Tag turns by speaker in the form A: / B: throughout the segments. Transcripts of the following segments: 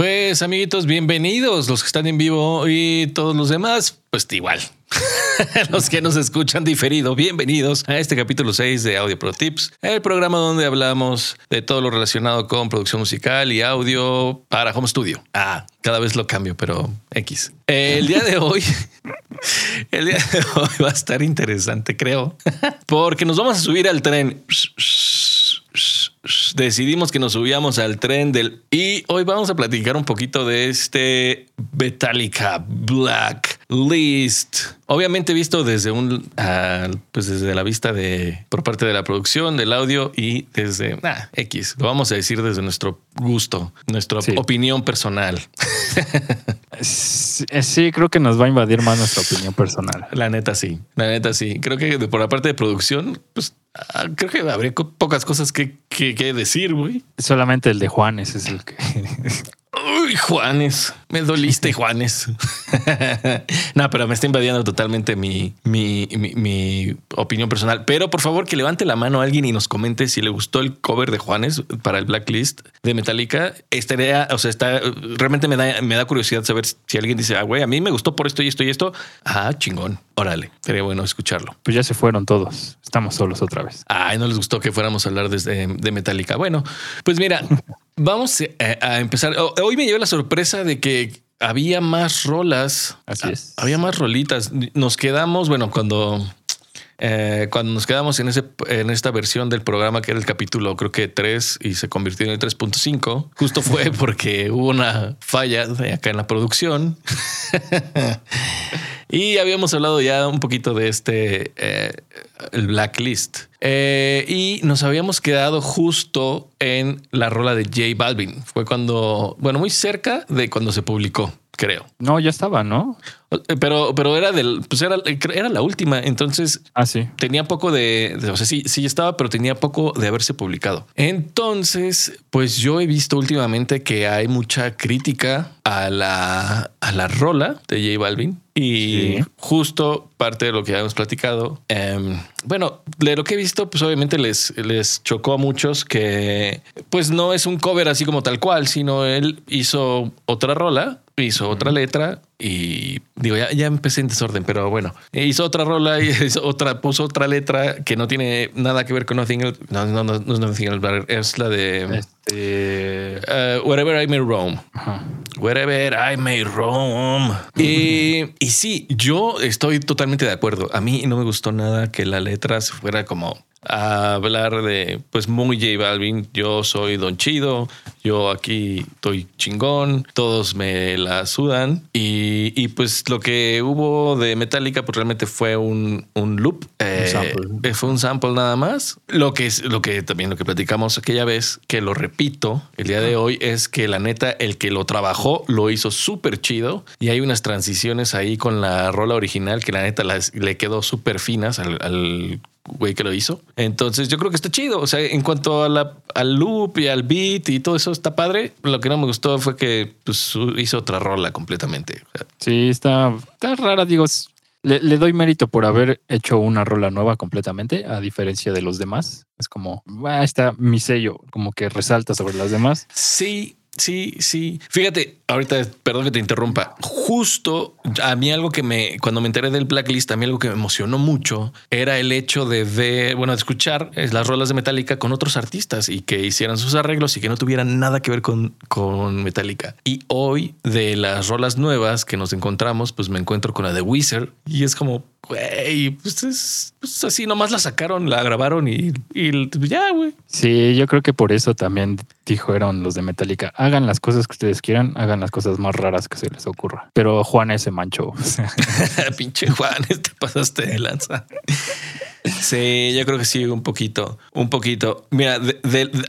A: Pues amiguitos, bienvenidos los que están en vivo y todos los demás, pues igual. los que nos escuchan diferido, bienvenidos a este capítulo 6 de Audio Pro Tips, el programa donde hablamos de todo lo relacionado con producción musical y audio para home studio. Ah, cada vez lo cambio, pero X. El día de hoy, el día de hoy va a estar interesante, creo, porque nos vamos a subir al tren decidimos que nos subíamos al tren del y hoy vamos a platicar un poquito de este Metallica Black List. Obviamente visto desde un ah, pues desde la vista de por parte de la producción del audio y desde X. Lo vamos a decir desde nuestro gusto, nuestra opinión personal.
B: sí, creo que nos va a invadir más nuestra opinión personal.
A: La neta sí, la neta sí. Creo que por la parte de producción, pues Ah, creo que habría pocas cosas que, que, decir, güey.
B: Solamente el de Juanes es el que.
A: Uy, Juanes, me doliste, Juanes. no, pero me está invadiendo totalmente mi, mi, mi, opinión personal. Pero por favor, que levante la mano a alguien y nos comente si le gustó el cover de Juanes para el Blacklist de Metallica. Estaría, o sea, está realmente me da, me da curiosidad saber si alguien dice, ah, güey, a mí me gustó por esto y esto y esto. Ah, chingón. Órale, sería bueno escucharlo.
B: Pues ya se fueron todos. Estamos solos otra vez.
A: Ay, no les gustó que fuéramos a hablar de, de Metallica. Bueno, pues mira, Vamos eh, a empezar. Hoy me llevé la sorpresa de que había más rolas.
B: Así es.
A: Había más rolitas. Nos quedamos, bueno, cuando eh, cuando nos quedamos en, ese, en esta versión del programa que era el capítulo, creo que 3 y se convirtió en el 3.5, justo fue porque hubo una falla acá en la producción. y habíamos hablado ya un poquito de este, eh, el blacklist. Eh, y nos habíamos quedado justo en la rola de J Balvin. Fue cuando, bueno, muy cerca de cuando se publicó, creo.
B: No, ya estaba, ¿no?
A: Eh, pero, pero era del, pues era, era la última. Entonces
B: ah, sí.
A: tenía poco de, o sea, sí, sí estaba, pero tenía poco de haberse publicado. Entonces, pues yo he visto últimamente que hay mucha crítica a la, a la rola de J Balvin. Y justo parte de lo que habíamos platicado. Em, bueno, de lo que he visto, pues obviamente les, les chocó a muchos que pues no es un cover así como tal cual, sino él hizo otra rola, hizo otra letra y digo, ya, ya empecé en desorden, pero bueno, hizo otra rola y hizo otra, puso otra letra que no tiene nada que ver con Nothing Else. No, no, no, no es Nothing Else, es la de este, uh, Wherever I May Roam. Wherever I May Roam. Y, y sí, yo estoy totalmente de acuerdo. A mí no me gustó nada que la letra fuera como a hablar de, pues muy J Balvin, yo soy Don Chido, yo aquí estoy chingón, todos me la sudan. Y, y pues lo que hubo de Metallica pues realmente fue un, un loop, eh, fue un sample nada más. Lo que es lo que también lo que platicamos aquella vez, que lo repito el día de hoy, es que la neta el que lo trabajó lo hizo súper chido. Y hay unas transiciones ahí con la rola original que la neta le quedó súper finas al, al güey que lo hizo. Entonces yo creo que está chido. O sea, en cuanto a la, al loop y al beat y todo eso está padre. Lo que no me gustó fue que pues, hizo otra rola completamente.
B: Sí, está, está rara. Digo, le, doy mérito por haber hecho una rola nueva completamente, a diferencia de los demás. Es como, ah, está mi sello, como que resalta sobre las demás.
A: Sí, Sí, sí. Fíjate, ahorita, perdón que te interrumpa. Justo a mí algo que me, cuando me enteré del blacklist, a mí algo que me emocionó mucho era el hecho de ver, bueno, de escuchar eh, las rolas de Metallica con otros artistas y que hicieran sus arreglos y que no tuvieran nada que ver con, con Metallica. Y hoy, de las rolas nuevas que nos encontramos, pues me encuentro con la de Wizard y es como, güey, pues, es, pues así nomás la sacaron, la grabaron y, y ya, güey.
B: Sí, yo creo que por eso también dijeron los de Metallica, hagan las cosas que ustedes quieran, hagan las cosas más raras que se les ocurra. Pero Juan se manchó.
A: Pinche Juan, te pasaste de lanza. Sí, yo creo que sí, un poquito, un poquito. Mira,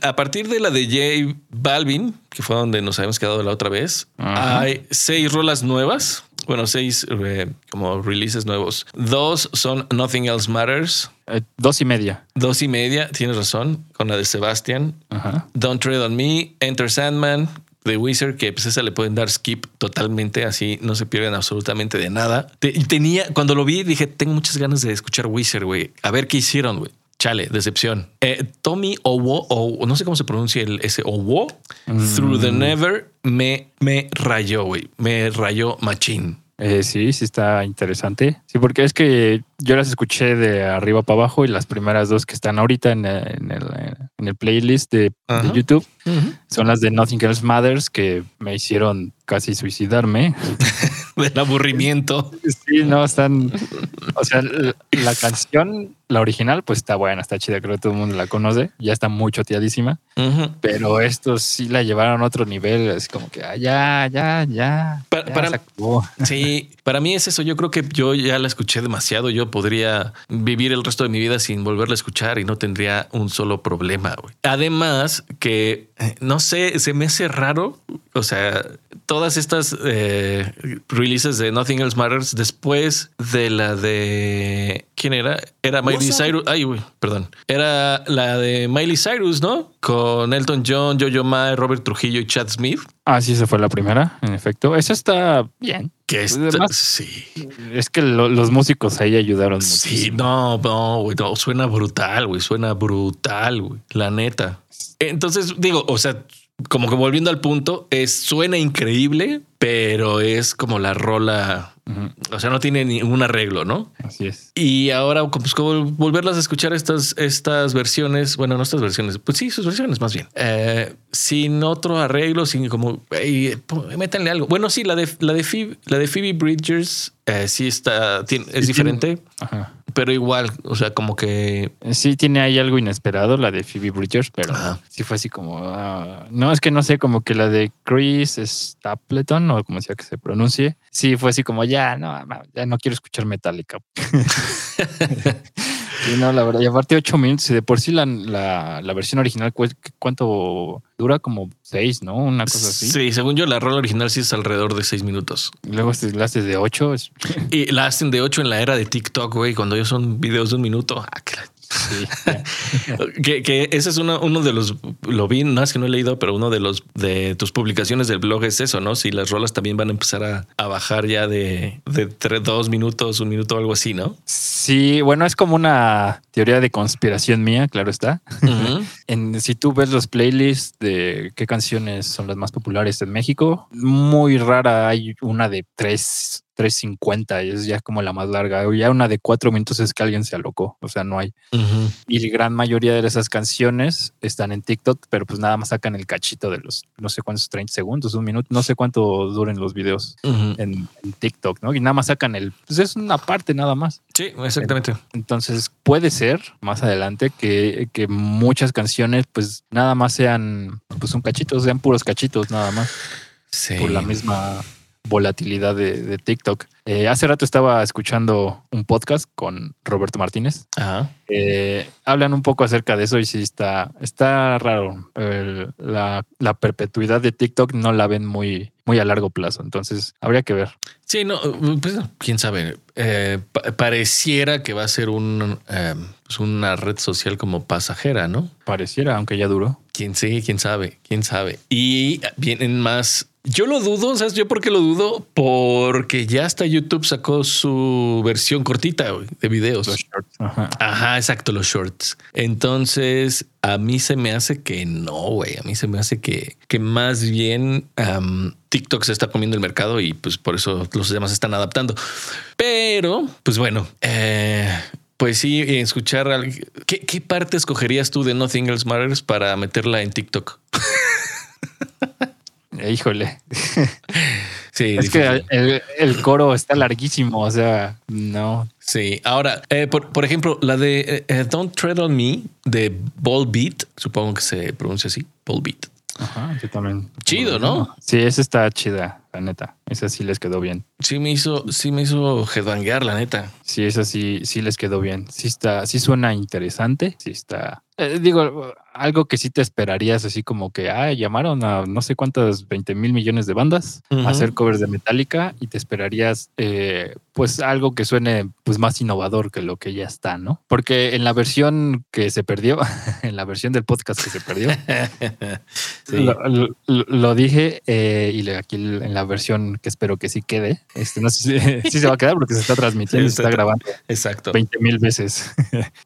A: a partir de la de J Balvin, que fue donde nos habíamos quedado la otra vez, hay seis rolas nuevas bueno, seis eh, como releases nuevos. Dos son Nothing Else Matters.
B: Eh, dos y media.
A: Dos y media, tienes razón, con la de Sebastian. Don't Tread on Me, Enter Sandman, The Wizard, que pues esa le pueden dar skip totalmente, así no se pierden absolutamente de nada. tenía, cuando lo vi, dije, tengo muchas ganas de escuchar Wizard, güey. A ver qué hicieron, güey. Chale, decepción. Eh, Tommy Owo, o no sé cómo se pronuncia el, ese Owo, Through the mm. Never me, me rayó, güey. Me rayó machín.
B: Eh, sí, sí está interesante. Sí, porque es que yo las escuché de arriba para abajo y las primeras dos que están ahorita en, el, en el, en el playlist de. YouTube son las de Nothing Else Matters que me hicieron casi suicidarme.
A: Del aburrimiento.
B: Sí, no, están. O sea, la, la canción, la original, pues está buena, está chida, creo que todo el mundo la conoce, ya está muy choteadísima,
A: Ujú.
B: pero estos sí la llevaron a otro nivel, es como que ah, ya, ya, ya.
A: Pa-
B: ya
A: para-
B: se acabó.
A: Sí, para mí es eso. Yo creo que yo ya la escuché demasiado. Yo podría vivir el resto de mi vida sin volverla a escuchar y no tendría un solo problema. Además, que eh, no sé, se me hace raro. O sea, todas estas eh, releases de Nothing Else Matters después de la de quién era? Era Miley? Cyrus. Ay, güey, perdón. Era la de Miley Cyrus, ¿no? Con Elton John, Jojo Ma, Robert Trujillo y Chad Smith.
B: Ah, sí, esa fue la primera, en efecto. Esa está bien.
A: Que
B: Pues,
A: está-
B: además-
A: sí.
B: Es que lo- los músicos ahí ayudaron
A: Sí,
B: muchísimo.
A: no, no, güey, no, suena brutal, güey, suena brutal, güey, la neta. Entonces, digo, o sea, como que volviendo al punto, es, suena increíble, pero es como la rola, O sea, no tiene ningún arreglo, ¿no?
B: Así es.
A: Y ahora, pues, como volverlas a escuchar estas, estas versiones, bueno, no estas versiones, pues sí, sus versiones más bien, eh, sin otro arreglo, sin como, ey, po- métanle algo. Bueno, sí, la de, la de, Phoebe, la de Phoebe Bridgers eh, sí está, tiene- es
B: Sí,
A: diferente,
B: Ajá.
A: Pero igual, o sea, como que
B: Sí, tiene ahí algo inesperado, la de Phoebe Bridgers, pero
A: Ajá.
B: sí fue así como. ah, no, es que no sé, como que la de Chris Stapleton, o como sea que se pronuncie. Sí, fue así como ya, no, ya no quiero escuchar Metallica. Sí, no, la verdad, y aparte ocho minutos, y de por sí la, la, la versión original, ¿cu- ¿cuánto dura? Como seis, ¿no? Una cosa así.
A: Sí, según yo, la rola original sí es alrededor de seis minutos.
B: Y Luego este, la haces de ocho. es-
A: Y la hacen de ocho en la era de TikTok, güey, cuando ellos son videos de un minuto. Ah, que, la-
B: sí,
A: que, que ese es uno, uno de los, lo vi, no es que no he leído, pero uno de los de tus publicaciones del blog es eso, ¿no? Si las rolas también van a empezar a, a bajar ya de, de tres, dos minutos, un minuto, algo así, ¿no?
B: Sí, bueno, es como una teoría de conspiración mía, claro está. En, si tú ves los playlists de qué canciones son las más populares en México, muy rara hay una de 3, 3.50, es ya como la más larga. O ya una de 4 minutos es que alguien se alocó, o sea, no hay. Y la gran mayoría de esas canciones están en TikTok, pero pues nada más sacan el cachito de los, no sé cuántos, 30 segundos, un minuto, no sé cuánto duren los videos en TikTok, ¿no? Y nada más sacan el, pues es una parte nada más.
A: Sí, exactamente.
B: Entonces puede ser más adelante que, que muchas canciones pues nada más sean pues un cachito, sean puros cachitos nada más
A: Sí.
B: por la misma volatilidad de, de TikTok. Eh, hace rato estaba escuchando un podcast con Roberto Martínez.
A: Ajá.
B: Eh, hablan un poco acerca de eso y sí está, está raro. El- la, la perpetuidad de TikTok no la ven muy, muy a largo plazo. Entonces habría que ver.
A: Sí, no, pues quién sabe. Eh, pa- pareciera que va a ser un, pues una red social como pasajera, ¿no?
B: Pareciera, aunque ya duró.
A: Quién sí, quién sabe, quién sabe. Y vienen más. Yo lo dudo, ¿sabes? Yo por qué lo dudo? Porque ya hasta YouTube sacó su versión cortita de videos.
B: Los shorts. Ajá.
A: Ajá, exacto, los shorts. Entonces, a mí se me hace que no, güey. A mí se me hace que, que más bien TikTok se está comiendo el mercado y pues por eso los demás se están adaptando. Pero, pues bueno, eh, pues sí, escuchar. al- ¿Qué, ¿Qué parte escogerías tú de Nothing Else Matters para meterla en TikTok?
B: Híjole.
A: Sí,
B: Es que el coro está larguísimo, o sea, no.
A: Sí, ahora, eh, por, por ejemplo, la de eh, eh, Don't Tread on Me de Ball Beat, supongo que se pronuncia así, Ball Beat.
B: Ajá, yo también.
A: Chido, ¿no?
B: Sí, esa está chida, la neta. Esa sí les quedó bien.
A: Sí me hizo, sí me hizo headbanguear, la neta.
B: Sí, esa sí, sí les quedó bien. Sí está, sí suena interesante. Sí está. eh, digo, algo que sí te esperarías, así como que ah, llamaron a no sé cuántas 20 mil millones de bandas a hacer covers de Metallica y te esperarías eh, pues algo que suene pues más innovador que lo que ya está, ¿no? Porque en la versión que se perdió, en la versión del podcast que se perdió,
A: Sí.
B: Lo, lo- lo dije eh, y aquí en la versión que espero que sí quede. Este, no sé si, se va a quedar porque se está transmitiendo
A: Sí,
B: se está
A: está-
B: grabando
A: Exacto.
B: 20 mil veces.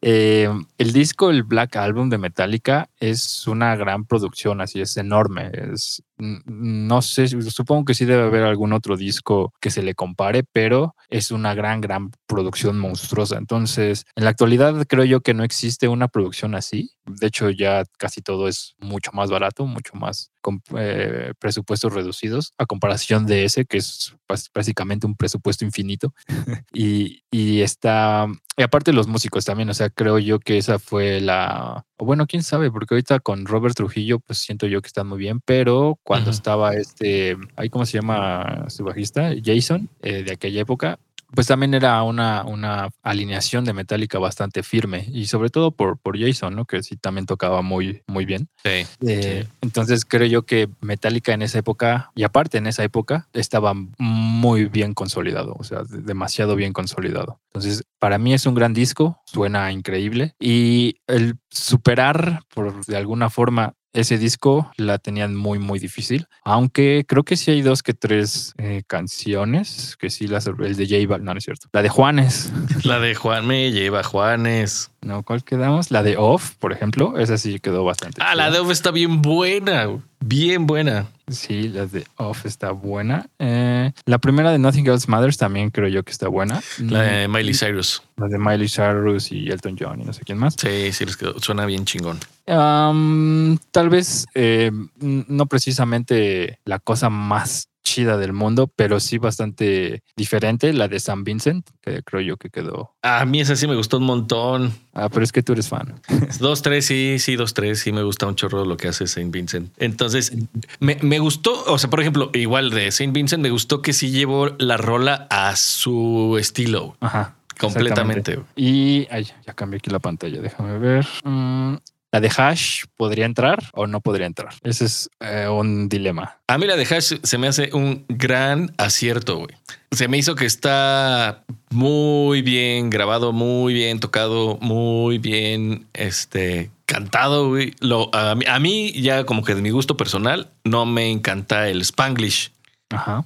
B: Eh, el disco, el Black Album de Metallica, es una gran producción, así es enorme. Es, no sé, supongo que sí debe haber algún otro disco que se le compare, pero es una gran, gran producción monstruosa. Entonces, en la actualidad creo yo que no existe una producción así. De hecho, ya casi todo es mucho más barato, mucho más con eh, presupuestos reducidos a comparación de ese, que es básicamente un presupuesto infinito. y, y está, y aparte los músicos también, o sea, creo yo que esa fue la, bueno, quién sabe, porque ahorita con Robert Trujillo, pues siento yo que están muy bien, pero cuando estaba este, ahí cómo se llama su bajista, Jason, eh, de aquella época, pues también era una, una alineación de Metallica bastante firme y sobre todo por, por Jason, ¿no? Que sí también tocaba muy, muy bien.
A: Sí,
B: eh, Entonces creo yo que Metallica en esa época, y aparte en esa época, estaba muy bien consolidado, o sea, demasiado bien consolidado. Entonces, para mí es un gran disco, suena increíble y el superar, por de alguna forma, ese disco la tenían muy, muy difícil. Aunque creo que sí hay dos que tres eh, canciones que sí las. El de J no, no es cierto. La de Juanes.
A: La de Juan me lleva Juanes.
B: No, ¿cuál quedamos? La de Off, por ejemplo. Esa sí quedó bastante.
A: Ah, la de Off está bien buena. Bien buena.
B: Sí, la de Off está buena. Eh, la primera de Nothing Else Matters también creo yo que está buena.
A: La de Miley Cyrus.
B: La de Miley Cyrus y Elton John y no sé quién más.
A: Sí, sí, les quedó. suena bien chingón.
B: tal vez eh, no precisamente la cosa más chida del mundo, pero sí bastante diferente, la de San Vincent, que creo yo que quedó.
A: A mí esa sí me gustó un montón.
B: Ah, pero es que tú eres fan.
A: Dos, tres, sí, sí, dos, tres, sí me gusta un chorro lo que hace Saint Vincent. Entonces, me, me, gustó, o sea, por ejemplo, igual de Saint Vincent, me gustó que sí llevó la rola a su estilo.
B: Ajá.
A: Completamente.
B: Y ay, ya cambié aquí la pantalla, déjame ver. Mm, ¿La de hash podría entrar o no podría entrar? Ese es eh, un dilema.
A: A mí la de hash se me hace un gran acierto, güey. Se me hizo que está muy bien grabado, muy bien tocado, muy bien este, cantado, güey. Lo, a, mí, a mí ya como que de mi gusto personal no me encanta el spanglish.
B: Ajá.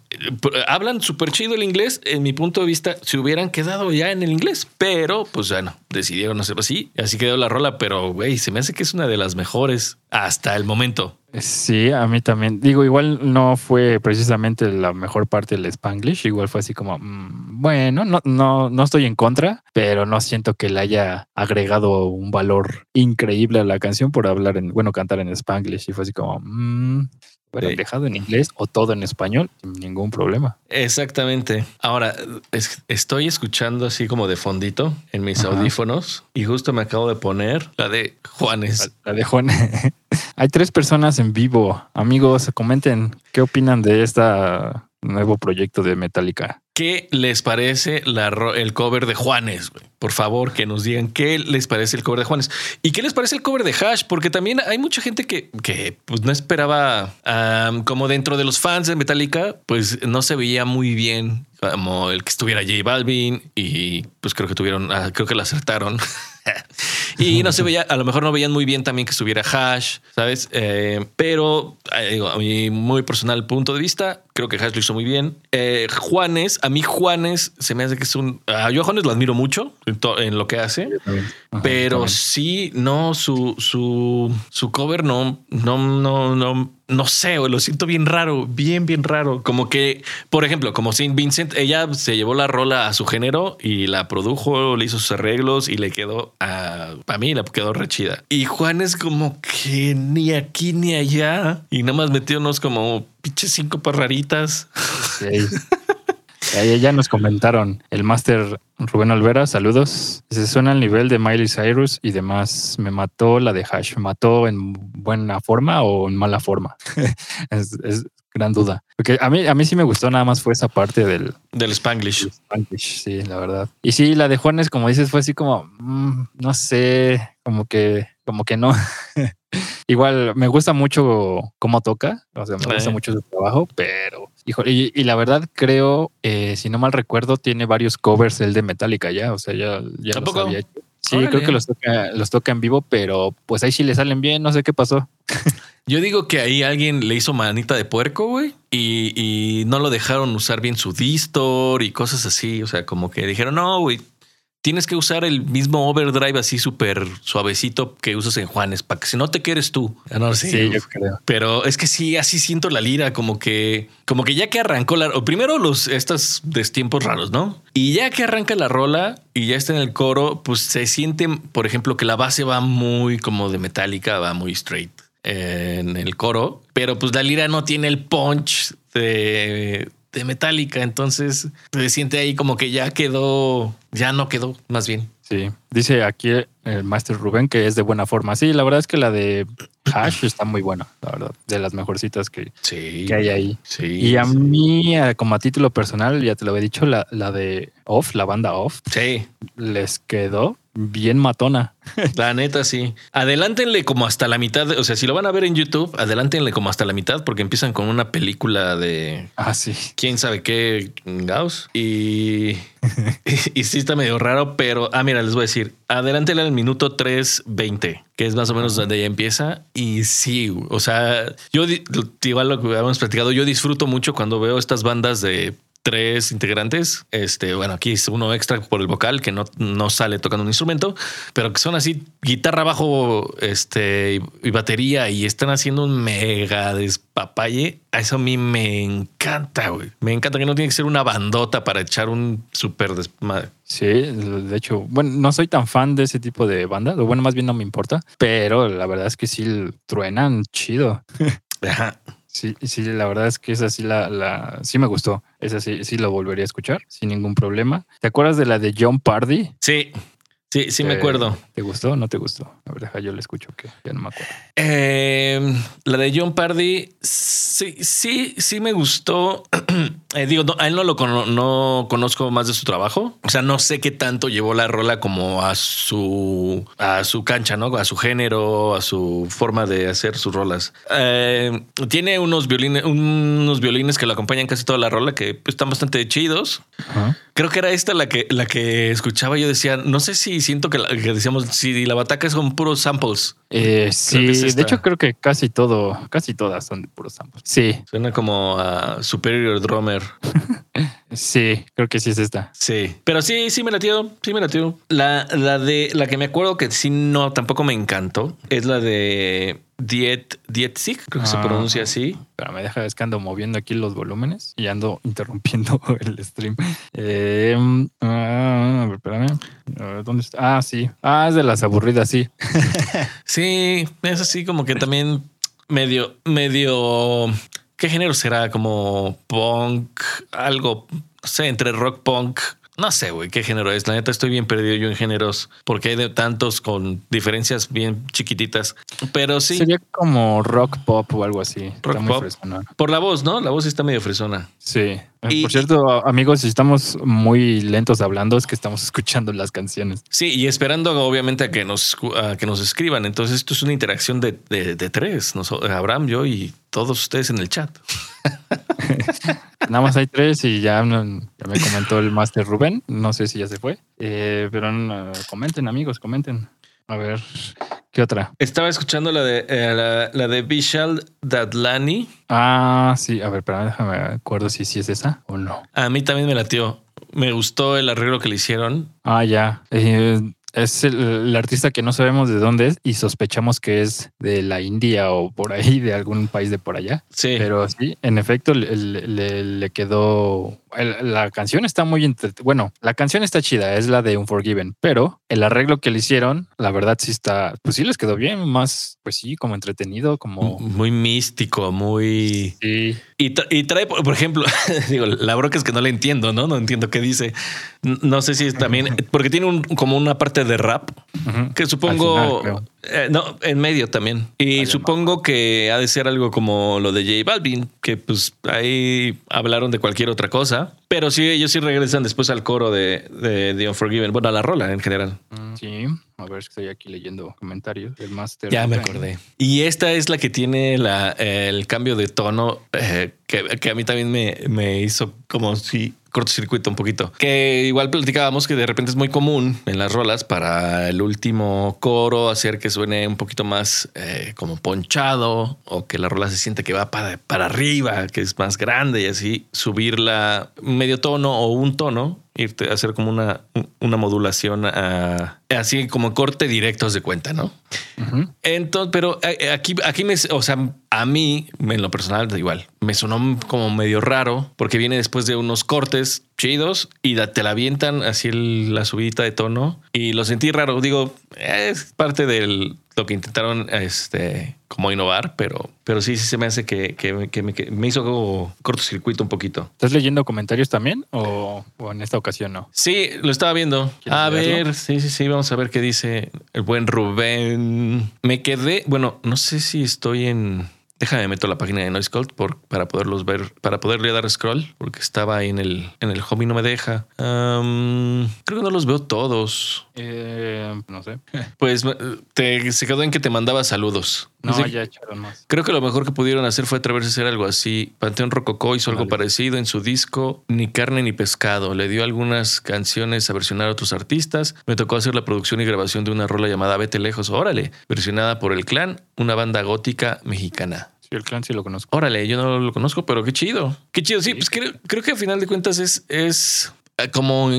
A: Hablan súper chido el inglés. En mi punto de vista, se hubieran quedado ya en el inglés, pero pues bueno, decidieron hacerlo así. Así quedó la rola, pero güey, se me hace que es una de las mejores hasta el momento.
B: Sí, a mí también. Digo, igual no fue precisamente la mejor parte del Spanglish. Igual fue así como, mmm, bueno, no, no, no estoy en contra, pero no siento que le haya agregado un valor increíble a la canción por hablar en, bueno, cantar en Spanglish. Y fue así como, mmm, pero dejado en inglés o todo en español, sin ningún problema.
A: Exactamente. Ahora, estoy escuchando así como de fondito en mis audífonos y justo me acabo de poner la de Juanes.
B: La, de Juanes. Hay tres personas en vivo. Amigos, comenten qué opinan de este nuevo proyecto de Metallica.
A: ¿Qué les parece el cover de Juanes? Por favor, que nos digan qué les parece el cover de Juanes y qué les parece el cover de Hash, porque también hay mucha gente que, que pues, no esperaba, como dentro de los fans de Metallica, pues no se veía muy bien como el que estuviera J Balvin y pues creo que tuvieron, ah, creo que lo acertaron. y no se veía, a lo mejor no veían muy bien también que estuviera Hash, ¿sabes? Eh, pero eh, digo, a mi muy personal punto de vista, creo que Hash lo hizo muy bien. Eh, Juanes, a mí Juanes se me hace que es un... yo a Juanes lo admiro mucho en, lo que hace, pero sí, no, su, su, su cover no, no, no, no no sé, lo siento bien raro, bien, bien raro. Como que, por ejemplo, como Saint Vincent, ella se llevó la rola a su género y la produjo, le hizo sus arreglos y le quedó a, a mí, le quedó rechida. Y Juan es como que ni aquí ni allá y nada más metió unos como pinches cinco parraritas.
B: Sí. ya nos comentaron el máster Rubén Olvera, saludos. Se suena al nivel de Miley Cyrus y demás. Me mató la de Hash. ¿Me mató en buena forma o en mala forma? es, gran duda. Porque a mí, a mí sí me gustó, nada más fue esa parte del,
A: del Spanglish.
B: Spanglish, sí, la verdad. Y sí, la de Juanes, como dices, fue así como, mm, no sé, como que, como que no. Igual me gusta mucho cómo toca, o sea, me gusta mucho su trabajo, pero y, la verdad creo, eh, si no mal recuerdo, tiene varios covers el de Metallica ya, o sea, ya, ya los había hecho. Sí, creo que los toca, los toca en vivo, pero pues ahí sí le salen bien, no sé qué pasó.
A: Yo digo que ahí alguien le hizo manita de puerco, güey, y, y, no lo dejaron usar bien su distor y cosas así. O sea, como que dijeron, no, güey, tienes que usar el mismo overdrive así súper suavecito que usas en Juanes, para que si no te quieres tú. Ah, no sé.
B: Sí, yo creo.
A: Pero es que sí, así siento la lira, como que, como que ya que arrancó la, o primero los estos destiempos raros, ¿no? Y ya que arranca la rola y ya está en el coro, pues se siente, por ejemplo, que la base va muy como de metálica, va muy straight en el coro, pero pues la lira no tiene el punch de, de Metallica, entonces se siente ahí como que ya quedó, ya no quedó, más bien.
B: Sí, dice aquí el Master Rubén que es de buena forma. Sí, la verdad es que la de Hash está muy buena, la verdad, de las mejorcitas que,
A: Sí.
B: que hay ahí.
A: Sí.
B: Y a mí, como a título personal, ya te lo había dicho, la, la de Off, la banda Off,
A: Sí,
B: les quedó bien matona.
A: la neta sí. Adelántenle como hasta la mitad, o sea, si lo van a ver en YouTube, adelántenle como hasta la mitad porque empiezan con una película de
B: Ah, sí.
A: quién sabe qué Gauss y, y, sí está medio raro, pero ah, mira, les voy a decir, adelántele al minuto 3.20, que es más o menos donde ya empieza. Y sí, o sea, yo igual lo que habíamos platicado, yo disfruto mucho cuando veo estas bandas de tres integrantes. Este, bueno, aquí es uno extra por el vocal que no, no sale tocando un instrumento, pero que son así guitarra, bajo, este y, batería y están haciendo un mega despapalle. A eso a mí me encanta, güey. Me encanta que no tiene que ser una bandota para echar un súper desmadre.
B: Sí, de hecho, bueno, no soy tan fan de ese tipo de bandas, o bueno, más bien no me importa, pero la verdad es que sí truenan chido.
A: Ajá.
B: Sí, sí, la verdad es que esa sí la, la sí me gustó. Esa sí, sí lo volvería a escuchar sin ningún problema. ¿Te acuerdas de la de John Pardy?
A: Sí, sí, sí me
B: Eh,
A: acuerdo.
B: ¿Te gustó o no te gustó? A ver, deja yo le escucho que ya no me acuerdo.
A: Eh, la de John Pardy, sí, sí, sí me gustó. Eh, digo, no, a él no lo cono- no conozco más de su trabajo. O sea, no sé qué tanto llevó la rola como a su a su cancha, ¿no? A su género, a su forma de hacer sus rolas. Eh, tiene unos violines, unos violines que lo acompañan casi toda la rola que pues, están bastante chidos. Creo que era esta la que la que escuchaba. Yo decía, no sé si siento que, la- que decíamos si la bataca son puros samples.
B: Eh, sí,
A: es
B: de hecho creo que casi todo, casi todas son de puros samples. Sí,
A: Suena como a Superior Drummer.
B: sí, creo que sí es esta.
A: Sí. Pero sí, sí me latió. Sí me latió. La, la de la que me acuerdo que sí no tampoco me encantó es la de Diet Dietzig, creo que se
B: Ah.
A: pronuncia así.
B: Pero me deja es que ando moviendo aquí los volúmenes y ando interrumpiendo el stream. Eh, ah, a ver, espérame. ¿Dónde está? Ah, sí. Ah, es de las aburridas, sí.
A: Sí, es así como que también medio, medio. ¿Qué género será? Como punk, algo, no sé, entre rock punk. No sé, güey, qué género es. La neta estoy bien perdido yo en géneros porque hay de tantos con diferencias bien chiquititas. Pero sí,
B: Sería como rock pop o algo así.
A: Rock
B: Está muy
A: pop.
B: fresona.
A: por la voz, ¿no? La voz está medio fresona.
B: Sí.
A: Y-
B: Por cierto, amigos, si estamos muy lentos hablando, es que estamos escuchando las canciones.
A: Sí, y esperando obviamente a que nos, a que nos escriban. Entonces esto es una interacción de, de- de tres, Nos- Abraham, yo y todos ustedes en el chat.
B: Nada más hay tres y ya, ya me comentó el Master Rubén. No sé si ya se fue. Eh, pero no, comenten, amigos, comenten. A ver, ¿qué otra?
A: Estaba escuchando la de eh, la, la de Vishal Dadlani.
B: Ah, sí, a ver, pero déjame acuerdo si, si es esa o no.
A: A mí también me latió. Me gustó el arreglo que le hicieron.
B: Ah, ya. Eh, es el, el artista que no sabemos de dónde es y sospechamos que es de la India o por ahí, de algún país de por allá.
A: Sí.
B: Pero sí, en efecto, le, le- quedó. el- la canción está muy. Bueno, la canción está chida, es la de Unforgiven, pero el arreglo que le hicieron, la verdad sí está. Pues sí les quedó bien, más, pues sí, como entretenido, como.
A: Muy místico, muy...
B: Sí.
A: Y, tra- y trae, por ejemplo, digo, la broca es que no le entiendo, ¿no? No entiendo qué dice. No sé si es también, porque tiene un, como una parte de rap que supongo,
B: final,
A: eh, no, en medio también. Y supongo que ha de ser algo como lo de J Balvin, que pues ahí hablaron de cualquier otra cosa. Pero sí, ellos sí regresan después al coro de, de The Unforgiven, bueno, a la rola en general.
B: Mm, Sí, a ver, que estoy aquí leyendo comentarios del Master.
A: Ya me acordé. Y esta es la que tiene la, el cambio de tono eh, que, que a mí también me, me hizo como si cortocircuito un poquito. Que igual platicábamos que de repente es muy común en las rolas para el último coro hacer que suene un poquito más eh, como ponchado o que la rola se siente que va para, para arriba, que es más grande y así subirla medio tono o un tono irte a hacer como una, una modulación a, así como corte directos de cuenta, ¿no? Entonces, pero eh, aquí, aquí me, o sea, a mí, en lo personal, da igual, me sonó como medio raro porque viene después de unos cortes chidos y te la avientan así la subidita de tono y lo sentí raro. Digo, es parte de lo que intentaron este, como innovar, pero, pero sí, sí se me hace que, me, hizo como cortocircuito un poquito.
B: ¿Estás leyendo comentarios también o, en esta ocasión no?
A: Sí, lo estaba viendo. A ver, sí, sí, sí, vamos a ver qué dice el buen Rubén. Me quedé, bueno, no sé si estoy en Déjame meto la página de Noise Cult por, para poderlos ver, para poderle dar scroll, porque estaba ahí en el, en el home y no me deja. creo que no los veo todos.
B: Eh, no sé.
A: Pues te, se quedó en que te mandaba saludos.
B: No, ya echaron más.
A: Creo que lo mejor que pudieron hacer fue atreverse a hacer algo así. Panteón Rococó hizo algo parecido en su disco Ni carne ni pescado. Le dio algunas canciones a versionar a otros artistas. Me tocó hacer la producción y grabación de una rola llamada Vete Lejos, órale, versionada por El Clan, una banda gótica mexicana.
B: Sí, el clan sí lo conozco.
A: Órale, yo no lo conozco, pero qué chido. Qué chido. Sí, pues creo, creo que a final de cuentas es, es eh, como,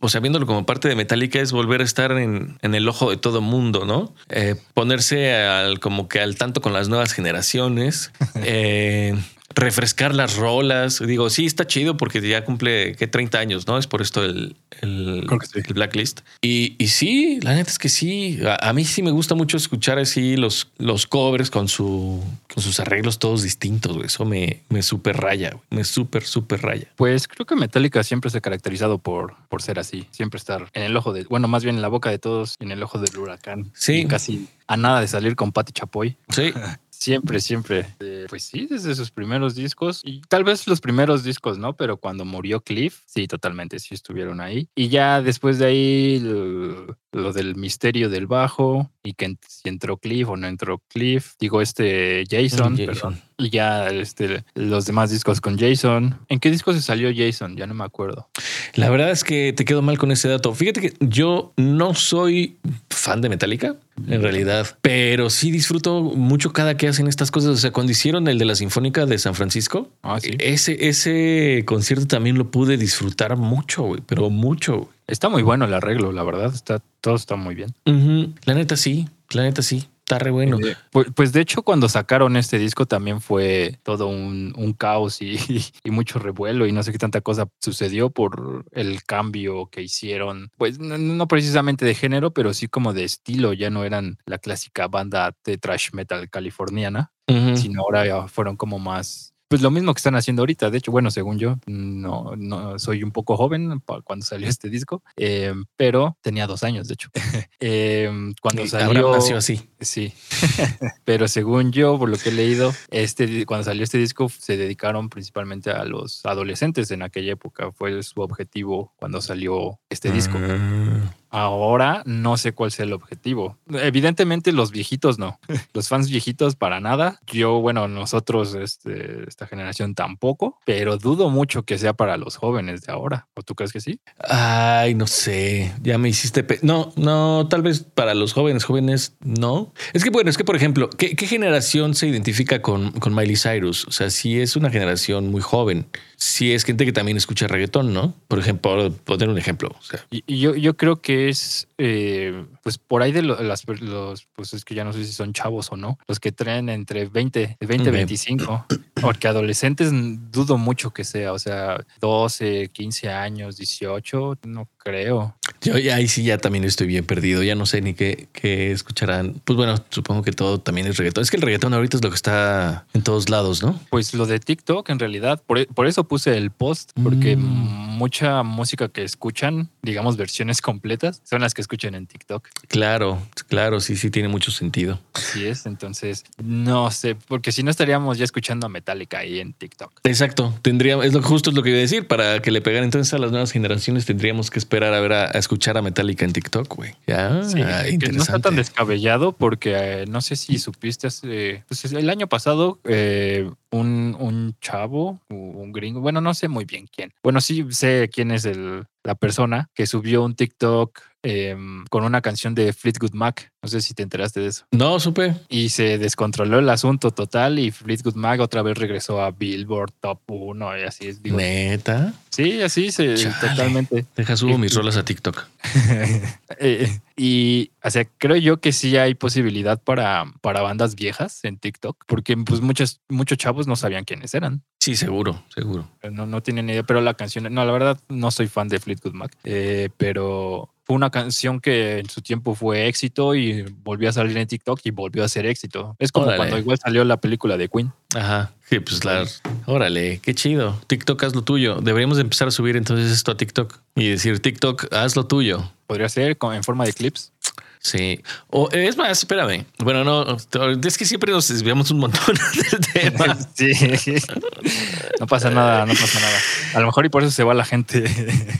A: o sea, viéndolo como parte de Metallica, es volver a estar en, el ojo de todo mundo, ¿no? Eh, ponerse al, como que al tanto con las nuevas generaciones. eh, refrescar las rolas. Digo, sí, está chido porque ya cumple que 30 años, ¿no? Es por esto el, el, blacklist. Y, y, sí, la neta es que sí. A, mí sí me gusta mucho escuchar así los, los covers con, su, con sus arreglos todos distintos. Eso me, me super raya, me súper, súper raya.
B: Pues creo que Metallica siempre se ha caracterizado por, por ser así. Siempre estar en el ojo de, bueno, más bien en la boca de todos y en el ojo del huracán.
A: Sí.
B: casi a nada de salir con Patti Chapoy.
A: Sí.
B: Siempre, siempre. Eh, pues sí, desde sus primeros discos. Y tal vez los primeros discos, ¿no? Pero cuando murió Cliff, sí, totalmente, sí estuvieron ahí. Y ya después de ahí, lo, del misterio del bajo y que si entró Cliff o no entró Cliff. Digo, este Jason, Jason. Y ya este, los demás discos con Jason. ¿En qué disco se salió Jason? Ya no me acuerdo.
A: La verdad es que te quedo mal con ese dato. Fíjate que yo no soy fan de Metallica, en realidad, pero sí disfruto mucho cada que hacen estas cosas. O sea, cuando hicieron el de la Sinfónica de San Francisco,
B: ah,
A: ese, ese concierto también lo pude disfrutar mucho, pero mucho.
B: Está muy bueno el arreglo, la verdad. Está, todo está muy bien.
A: La neta sí, la neta sí. Está re bueno. Eh,
B: pues, pues, de hecho, cuando sacaron este disco también fue todo un, caos y, mucho revuelo y no sé qué tanta cosa sucedió por el cambio que hicieron. Pues no, precisamente de género, pero sí como de estilo. Ya no eran la clásica banda de trash metal californiana, sino ahora fueron como más pues lo mismo que están haciendo ahorita. De hecho, bueno, según yo, no, no soy un poco joven cuando salió este disco, eh, pero tenía dos años, de hecho. eh, cuando salió.
A: nació así.
B: Sí. pero según yo, por lo que he leído, este, cuando salió este disco, se dedicaron principalmente a los adolescentes en aquella época. Fue su objetivo cuando salió este disco. Ah. Ahora no sé cuál sea el objetivo. Evidentemente los viejitos no. Los fans viejitos para nada. Yo, bueno, nosotros, este, esta generación tampoco, pero dudo mucho que sea para los jóvenes de ahora. ¿O tú crees que sí?
A: Ay, no sé. Ya me hiciste... no, no, tal vez para los jóvenes, jóvenes no. Es que bueno, es que por ejemplo, ¿qué, generación se identifica con, con Miley Cyrus? O sea, si es una generación muy joven si es gente que también escucha reggaetón, ¿no? Por ejemplo, poner un ejemplo.
B: y, yo, yo creo que es, eh, pues por ahí de las, los, pues es que ya no sé si son chavos o no, los que traen entre 20, 20, 25, porque adolescentes dudo mucho que sea, o sea, 12, 15 años, 18, no creo.
A: Yo ahí sí ya también estoy bien perdido, ya no sé ni qué, qué escucharán. Pues bueno, supongo que todo también es reggaetón. Es que el reggaetón ahorita es lo que está en todos lados, ¿no?
B: Pues lo de TikTok, en realidad, por, por eso puse el post, porque mm. mucha música que escuchan, digamos versiones completas, son las que escuchan en TikTok.
A: Claro, claro, sí, sí, tiene mucho sentido.
B: Así es, entonces, no sé, porque si no estaríamos ya escuchando a Metallica ahí en TikTok.
A: Exacto, tendríamos, es lo justo es lo que iba a decir, para que le pegaran entonces a las nuevas generaciones tendríamos que esperar a ver a, escuchar a Metallica en TikTok, güey. Ya,
B: sí, no está tan descabellado porque eh, no sé si supiste hace, pues el año pasado eh, un, un chavo, un gringo, bueno, no sé muy bien quién. Bueno, sí sé quién es el, la persona que subió un TikTok em, con una canción de Fleetwood Mac. No sé si te enteraste de eso.
A: No, supe.
B: Y se descontroló el asunto total y Fleetwood Mac otra vez regresó a Billboard Top 1 y así es. digo,
A: Neta.
B: sí, así se
A: Chale.
B: totalmente.
A: Deja subo mis rolas a TikTok.
B: Eh, y, o sea, creo yo que sí hay posibilidad para, para bandas viejas en TikTok, porque pues muchos, muchos chavos no sabían quiénes eran.
A: Sí, seguro, seguro.
B: No, no tienen idea, pero la canción, no, la verdad no soy fan de Fleetwood Mac, eh, pero fue una canción que en su tiempo fue éxito y volvió a salir en TikTok y volvió a ser éxito. Es como
A: Órale.
B: cuando igual salió la película de Queen.
A: Ajá. Sí, pues la. Órale, qué chido. TikTok, haz lo tuyo. Deberíamos de empezar a subir entonces esto a TikTok y decir TikTok, haz lo tuyo.
B: Podría ser con- en forma de clips.
A: Sí. O es más, espérame. Bueno, no, es que siempre nos desviamos un montón del tema.
B: Sí. No pasa nada, no pasa nada. A lo mejor y por eso se va la gente.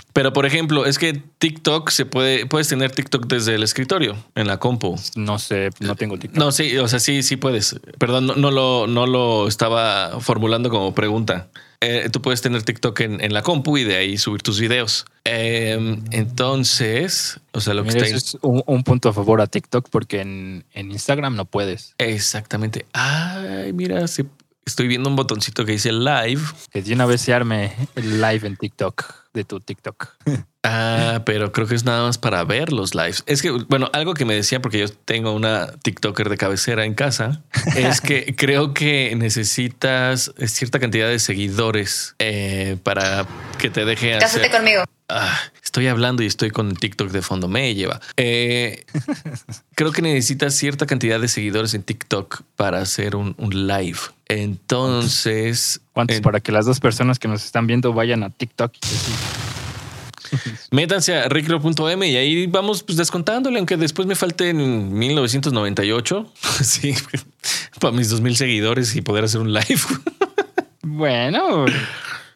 A: Pero por ejemplo, es que TikTok se puede, puedes tener TikTok desde el escritorio en la compu.
B: No sé, no tengo TikTok.
A: No, sí, o sea, sí, sí puedes. Perdón, no, no lo, no lo estaba formulando como pregunta. Eh, tú puedes tener TikTok en, en la compu y de ahí subir tus videos. Eh, entonces, o sea, lo que está
B: eso es un, un punto a favor a TikTok porque en, en Instagram no puedes.
A: exactamente. Ay, mira, estoy viendo un botoncito que dice live.
B: Que de una vez se arme el live en TikTok de tu TikTok.
A: Ah, pero creo que es nada más para ver los lives. Es que, bueno, algo que me decían, porque yo tengo una TikToker de cabecera en casa, es que creo que necesitas cierta cantidad de seguidores eh, para que te deje
C: Cásate
A: hacer.
C: conmigo.
A: Ah, estoy hablando y estoy con TikTok de fondo. Me lleva. Eh, creo que necesitas cierta cantidad de seguidores en TikTok para hacer un, un live. Entonces,
B: ¿Cuántos?
A: en-
B: Para que las dos personas que nos están viendo vayan a TikTok.
A: Métanse a rickro.m y ahí vamos pues, descontándole, aunque después me falte en 1998. Sí, para mis 2000 seguidores y poder hacer un live.
B: Bueno,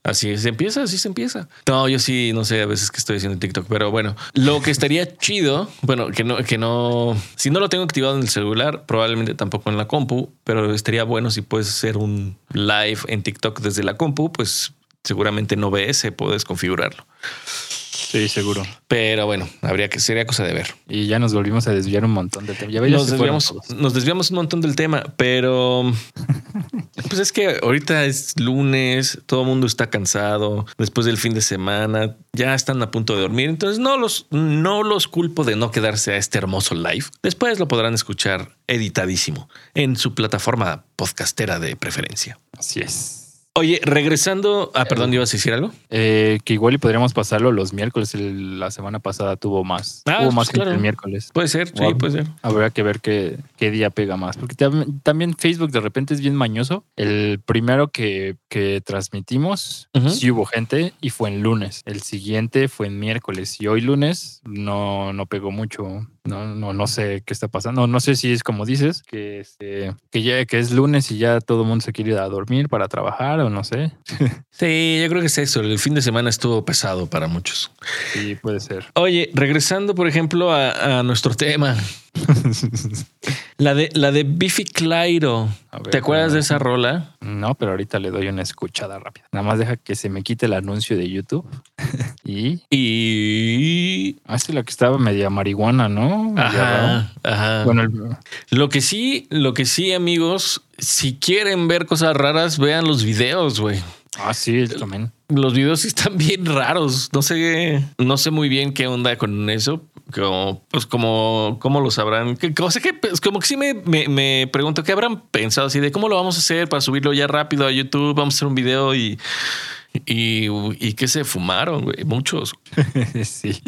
A: Así se empieza, así se empieza. No, yo sí, no sé a veces que estoy haciendo TikTok, pero bueno, lo que estaría chido, bueno, que no, que no, si no lo tengo activado en el celular, probablemente tampoco en la compu, pero estaría bueno si puedes hacer un live en TikTok desde la compu, pues seguramente en OBS puedes configurarlo.
B: Sí, seguro.
A: Pero bueno, habría que, sería cosa de ver.
B: Y ya nos volvimos a desviar un montón de temas. Ya
A: nos desviamos, nos desviamos un montón del tema, pero pues es que ahorita es lunes, todo el mundo está cansado después del fin de semana, ya están a punto de dormir, entonces no los, no los culpo de no quedarse a este hermoso live. Después lo podrán escuchar editadísimo en su plataforma podcastera de preferencia.
B: Así es.
A: Oye, regresando, ah, perdón, ¿ibas a decir algo?
B: Eh, que igual y podríamos pasarlo los miércoles. El- la semana pasada tuvo más.
A: Ah,
B: hubo
A: pues
B: más gente
A: claro.
B: el miércoles.
A: Puede ser, sí, puede ser.
B: Habrá que ver qué, qué día pega más. Porque tam- también Facebook de repente es bien mañoso. El primero que, que transmitimos,
A: Ujú.
B: sí hubo gente y fue en lunes. El siguiente fue en miércoles y hoy lunes no, no pegó mucho. No, no, no sé qué está pasando. No sé si es como dices, que, este, que ya que es lunes y ya todo el mundo se quiere ir a dormir para trabajar o no sé.
A: Sí, yo creo que es eso. El fin de semana estuvo pesado para muchos.
B: Sí, puede ser.
A: Oye, regresando, por ejemplo, a, a nuestro tema. La de la de Biffy Clyro.
B: Ver,
A: ¿Te acuerdas de esa rola?
B: No, pero ahorita le doy una escuchada rápida. Nada más deja que se me quite el anuncio de YouTube. y.
A: Y
B: Ah, es la que estaba media marihuana, ¿no?
A: Ajá, ajá.
B: Bueno, el-
A: Lo que sí, lo que sí, amigos, si quieren ver cosas raras, vean los videos, güey.
B: Ah, sí, también.
A: Los videos están bien raros. No sé, no sé muy bien qué onda con eso. Como, pues como, cómo lo sabrán. Sea que pues, como que sí me, me, me pregunto qué habrán pensado así de cómo lo vamos a hacer para subirlo ya rápido a YouTube. Vamos a hacer un video y, y, y que se fumaron, güey. Muchos.
B: sí.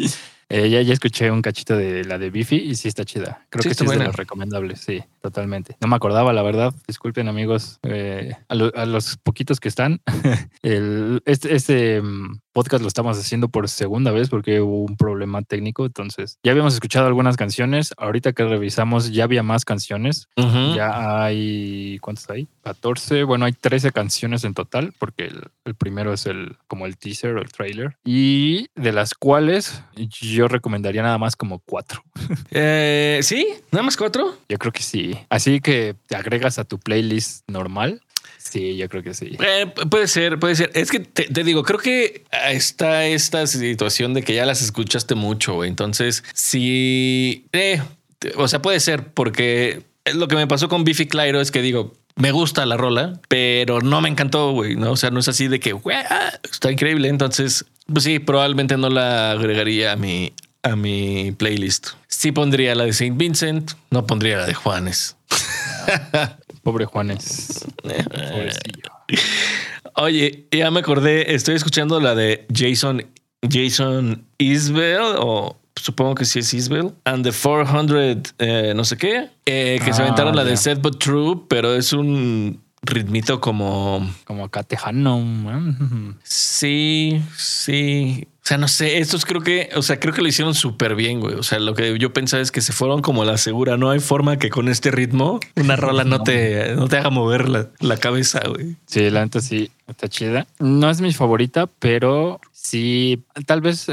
B: Eh, ya, ya escuché un cachito de la de Biffy y sí está chida. Creo
A: Sí,
B: que sí es de
A: buena.
B: los recomendables. Sí, totalmente. No me acordaba, la verdad. Disculpen, amigos. eh, a, lo- a los poquitos que están. El, este este mm, podcast lo estamos haciendo por segunda vez porque hubo un problema técnico. Entonces, ya habíamos escuchado algunas canciones. Ahorita que revisamos, ya había más canciones.
A: Ujú.
B: Ya hay, ¿cuántos hay? 14, bueno, hay 13 canciones en total, porque el, el primero es el como el teaser o el trailer. Y de las cuales yo recomendaría nada más como cuatro.
A: Eh, sí, nada más cuatro.
B: Yo creo que sí. Así que te agregas a tu playlist normal Sí, yo creo que sí.
A: Eh, puede ser, puede ser. Es que te, digo, creo que está esta situación de que ya las escuchaste mucho. Entonces, sí, eh, o sea, puede ser porque lo que me pasó con Biffy Clyro es que digo, me gusta la rola, pero no me encantó, güey. No, o sea, no es así de que ah, está increíble. Entonces, pues sí, probablemente no la agregaría a mi, a mi playlist. Sí pondría la de Saint Vincent, no pondría la de Juanes.
B: Pobre Juanes. Pobrecillo.
A: Oye, ya me acordé, estoy escuchando la de Jason, Jason Isbell, o supongo que sí es Isbell, and the 400, eh, no sé qué, eh, que se
B: Ah,
A: aventaron la de. Set But True, pero es un ritmito como...
B: Como acá tejano. ¿eh?
A: Sí, sí. O sea, no sé, estos creo que, o sea, creo que lo hicieron súper bien, güey. O sea, lo que yo pensaba es que se fueron como a la segura. No hay forma que con este ritmo una rola no te, no te haga mover la, la cabeza, güey.
B: Sí, la neta sí, está chida. No es mi favorita, pero sí, tal vez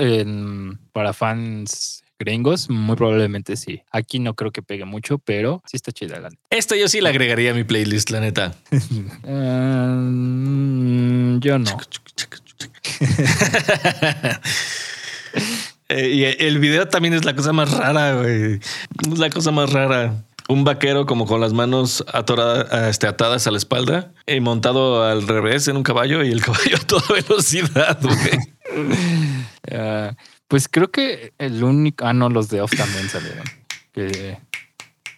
B: para fans gringos, muy probablemente sí. Aquí no creo que pegue mucho, pero sí está chida la neta.
A: Esta yo sí la agregaría a mi playlist, la neta.
B: Mm, yo no.
A: Eh, y el video también es la cosa más rara, güey. Es la cosa más rara. Un vaquero como con las manos atorada- este, atadas a la espalda y montado al revés en un caballo y el caballo a toda velocidad, güey.
B: Ah, pues creo que el único. Ah, no, los de Off también salieron. Que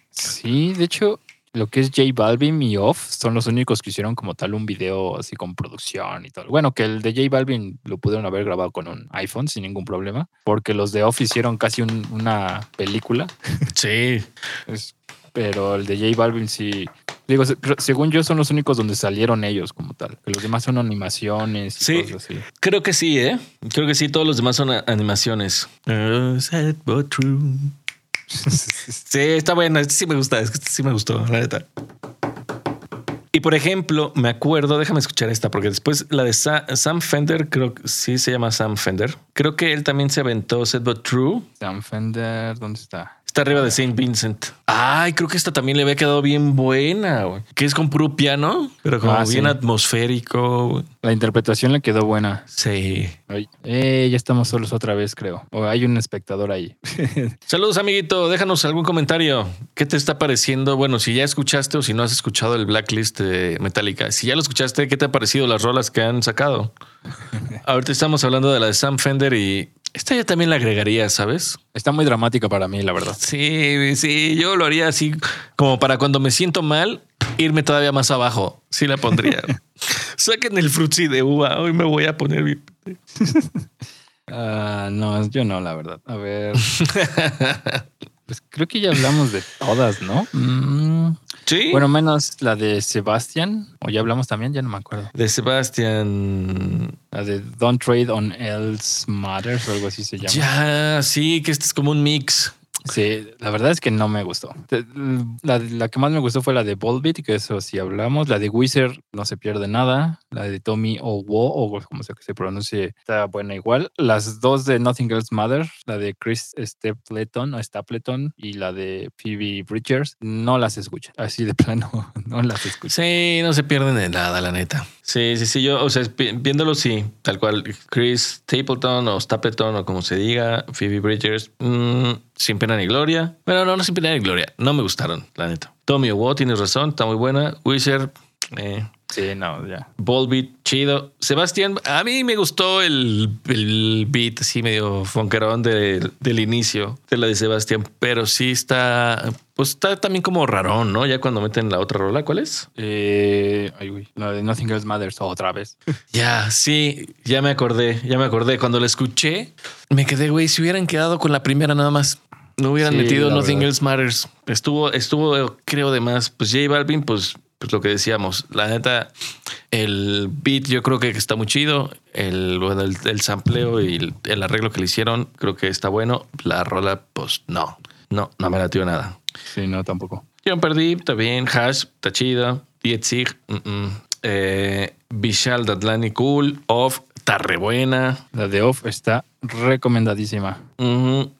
B: sí, de hecho, lo que es J Balvin y Off son los únicos que hicieron como tal un video así con producción y todo. Bueno, que el de J Balvin lo pudieron haber grabado con un iPhone sin ningún problema, porque los de Off hicieron casi un- una película.
A: Sí.
B: Es- pero el de J Balvin sí. Digo, según yo, son los únicos donde salieron ellos como tal. Que los demás son animaciones y
A: Sí.
B: cosas así.
A: Creo que sí, ¿eh? Creo que sí. Todos los demás son animaciones. Uh, sad but true. Sí, está buena. Este sí me gusta. Este sí me gustó, la neta. Y por ejemplo, me acuerdo, déjame escuchar esta, porque después la de Sa- Sam Fender, creo que sí se llama Sam Fender. Creo que él también se aventó Set But True.
B: Sam Fender, ¿dónde está?
A: Está arriba de Saint Vincent. Ay, creo que esta también le había quedado bien buena, güey. Que es con puro piano, pero como
B: Ah,
A: bien
B: sí.
A: atmosférico. güey.
B: La interpretación le quedó buena.
A: Sí.
B: Ay, eh, ya estamos solos otra vez, creo. O hay un espectador ahí.
A: Saludos, amiguito. Déjanos algún comentario. ¿Qué te está pareciendo? Bueno, si ya escuchaste o si no has escuchado el blacklist de Metallica. Si ya lo escuchaste, ¿qué te ha parecido las rolas que han sacado? Ahorita estamos hablando de la de Sam Fender y esta yo también la agregaría, ¿sabes?
B: Está muy dramática para mí, la verdad.
A: Sí, sí, yo lo haría así como para cuando me siento mal, irme todavía más abajo. Sí la pondría. Saquen el frutzi de uva. Hoy me voy a poner bien.
B: Ah, no, yo no, la verdad. A ver. pues creo que ya hablamos de todas, ¿no? Mm,
A: Sí.
B: Bueno, menos la de Sebastián. O ya hablamos también, ya no me acuerdo.
A: de Sebastián.
B: La de Don't Trade on Else Matters o algo así se llama.
A: Ya, sí, que este es como un mix.
B: Sí, la verdad es que no me gustó. La, la que más me gustó fue la de Volbeat, que eso sí hablamos. La de Wizard no se pierde nada. La de Tommy Owo, o como sea que se pronuncie, está buena igual. Las dos de Nothing Else Matter, la de Chris Stapleton o Stapleton y la de Phoebe Bridgers, no las escuchan. Así de plano, no las escuchan.
A: Sí, no se pierden de nada, la neta. Sí, sí, sí. Yo, o sea, viéndolo, sí, tal cual. Chris Stapleton o Stapleton o como se diga, Phoebe Bridgers, mm, sin pena ni gloria. Bueno, no, no sin pena ni gloria. No me gustaron, la neta. Tommy Owo, tienes razón, está muy buena. Wizard, eh,
B: Sí, no, ya.
A: Volbeat, chido. Sebastián, a mí me gustó el, el beat así medio fonquerón del, del inicio de la de Sebastián, pero sí está, pues está también como rarón, ¿no? Ya cuando meten la otra rola, ¿cuál es?
B: Eh, ay, güey, la de Nothing Else Matters otra vez.
A: Ya, sí, ya me acordé, ya me acordé. Cuando la escuché, me quedé, güey, si hubieran quedado con la primera nada más. No hubieran
B: Sí,
A: metido Nothing
B: verdad.
A: Else Matters. Estuvo, estuvo, creo, de más. Pues J Balvin, pues, pues lo que decíamos. La neta, el beat yo creo que está muy chido. El, bueno, el, el sampleo y el, el arreglo que le hicieron, creo que está bueno. La rola, pues no, no, no me latió nada.
B: Sí, no, tampoco.
A: Yo perdí, está bien. Hash, está chida. Dietzig, mm -mm. eh, Vishal Datlani, cool. Off, está re buena.
B: La de Off está recomendadísima.
A: Ujú.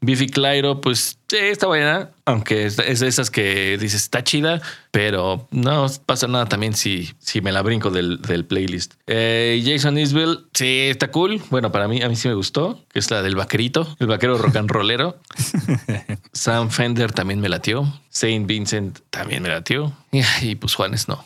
A: Biffy Clyro, pues sí, está buena, aunque es, de esas que dices está chida, pero no pasa nada también si, si me la brinco del, del playlist. Eh, Jason Isbell, sí, está cool. Bueno, para mí, a mí sí me gustó, que es la del vaquerito, el vaquero rock and rollero. Sam Fender también me latió. Saint Vincent también me latió. Y, y pues Juanes no.